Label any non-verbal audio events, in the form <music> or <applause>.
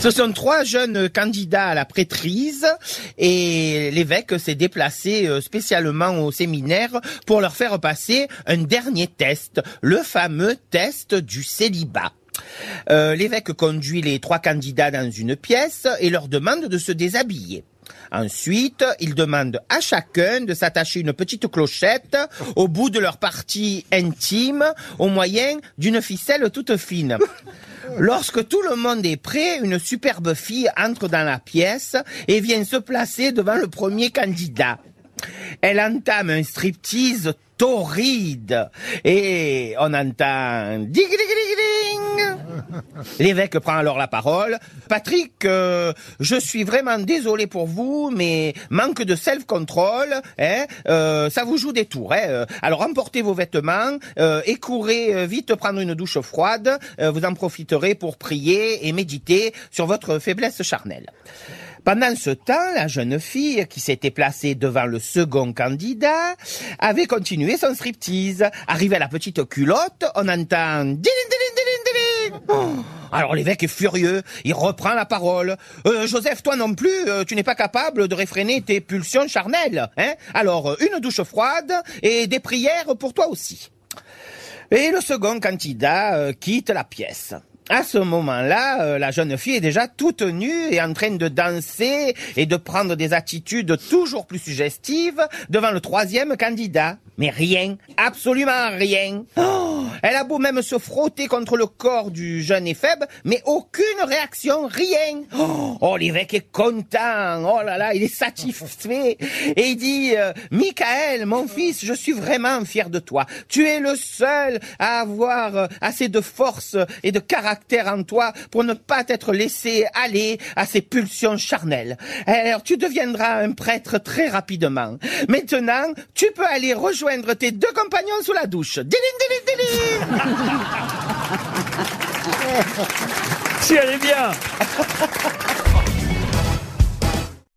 Ce sont trois jeunes candidats à la prêtrise et l'évêque s'est déplacé euh, spécialement au séminaire pour leur faire passer un dernier test, le fameux test du célibat. Euh, l'évêque conduit les trois candidats dans une pièce et leur demande de se déshabiller. Ensuite, il demande à chacun de s'attacher une petite clochette au bout de leur partie intime au moyen d'une ficelle toute fine. <laughs> Lorsque tout le monde est prêt, une superbe fille entre dans la pièce et vient se placer devant le premier candidat. Elle entame un striptease torride et on entend dig. <laughs> L'évêque prend alors la parole. Patrick, euh, je suis vraiment désolé pour vous, mais manque de self-control, hein, euh, ça vous joue des tours. Hein, euh. alors emportez vos vêtements et courez vite prendre une douche froide. Vous en profiterez pour prier et méditer sur votre faiblesse charnelle. Pendant ce temps, la jeune fille qui s'était placée devant le second candidat avait continué son striptease. Arrivé à la petite culotte, on entend Alors l'évêque est furieux, il reprend la parole. Euh, Joseph, toi non plus, euh, tu n'es pas capable de réfréner tes pulsions charnelles. Hein? Alors, euh, une douche froide et des prières pour toi aussi. Et le second candidat euh, quitte la pièce. À ce moment-là, la jeune fille est déjà toute nue et en train de danser et de prendre des attitudes toujours plus suggestives devant le troisième candidat. Mais rien, absolument rien. Oh, elle a beau même se frotter contre le corps du jeune et faible, mais aucune réaction, rien. Oh, oh, l'évêque est content, oh là là, il est satisfait. Et il dit, euh, Michael, mon fils, je suis vraiment fier de toi. Tu es le seul à avoir euh, assez de force et de caractère en toi pour ne pas t'être laissé aller à ces pulsions charnelles. Alors tu deviendras un prêtre très rapidement. Maintenant, tu peux aller rejoindre tes deux compagnons sous la douche. Diling, diling, diling <laughs> Si elle est bien